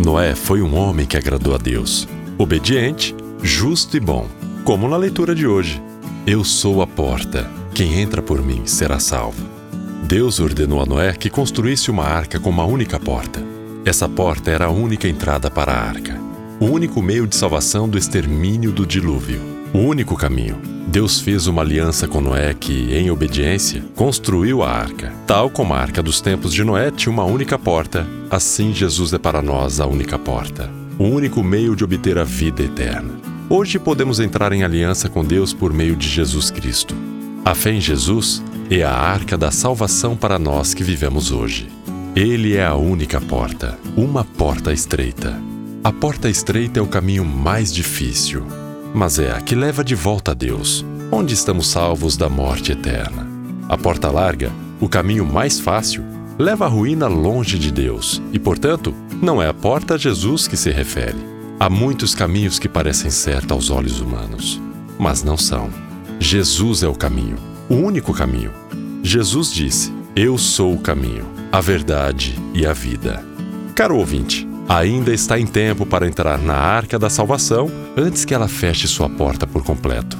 Noé foi um homem que agradou a Deus, obediente, justo e bom, como na leitura de hoje. Eu sou a porta, quem entra por mim será salvo. Deus ordenou a Noé que construísse uma arca com uma única porta. Essa porta era a única entrada para a arca, o único meio de salvação do extermínio do dilúvio, o único caminho. Deus fez uma aliança com Noé que, em obediência, construiu a arca. Tal como a arca dos tempos de Noé tinha uma única porta, assim Jesus é para nós a única porta, o único meio de obter a vida eterna. Hoje podemos entrar em aliança com Deus por meio de Jesus Cristo. A fé em Jesus é a arca da salvação para nós que vivemos hoje. Ele é a única porta, uma porta estreita. A porta estreita é o caminho mais difícil, mas é a que leva de volta a Deus, onde estamos salvos da morte eterna. A porta larga, o caminho mais fácil, leva a ruína longe de Deus e, portanto, não é a porta a Jesus que se refere. Há muitos caminhos que parecem certos aos olhos humanos, mas não são. Jesus é o caminho, o único caminho. Jesus disse: Eu sou o caminho, a verdade e a vida. Caro ouvinte, ainda está em tempo para entrar na arca da salvação antes que ela feche sua porta por completo.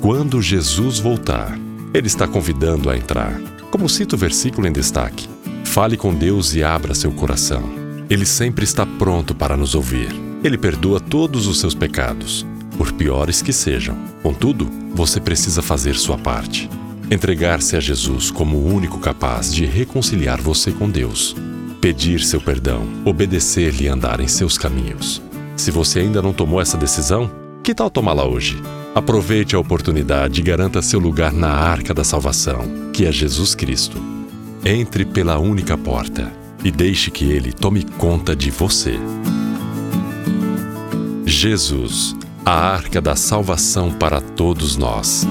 Quando Jesus voltar, ele está convidando a entrar. Como cita o versículo em destaque: Fale com Deus e abra seu coração. Ele sempre está pronto para nos ouvir. Ele perdoa todos os seus pecados, por piores que sejam. Contudo, você precisa fazer sua parte. Entregar-se a Jesus como o único capaz de reconciliar você com Deus pedir seu perdão, obedecer-lhe e andar em seus caminhos. Se você ainda não tomou essa decisão, que tal tomá-la hoje? Aproveite a oportunidade e garanta seu lugar na arca da salvação, que é Jesus Cristo. Entre pela única porta e deixe que Ele tome conta de você. Jesus, a arca da salvação para todos nós.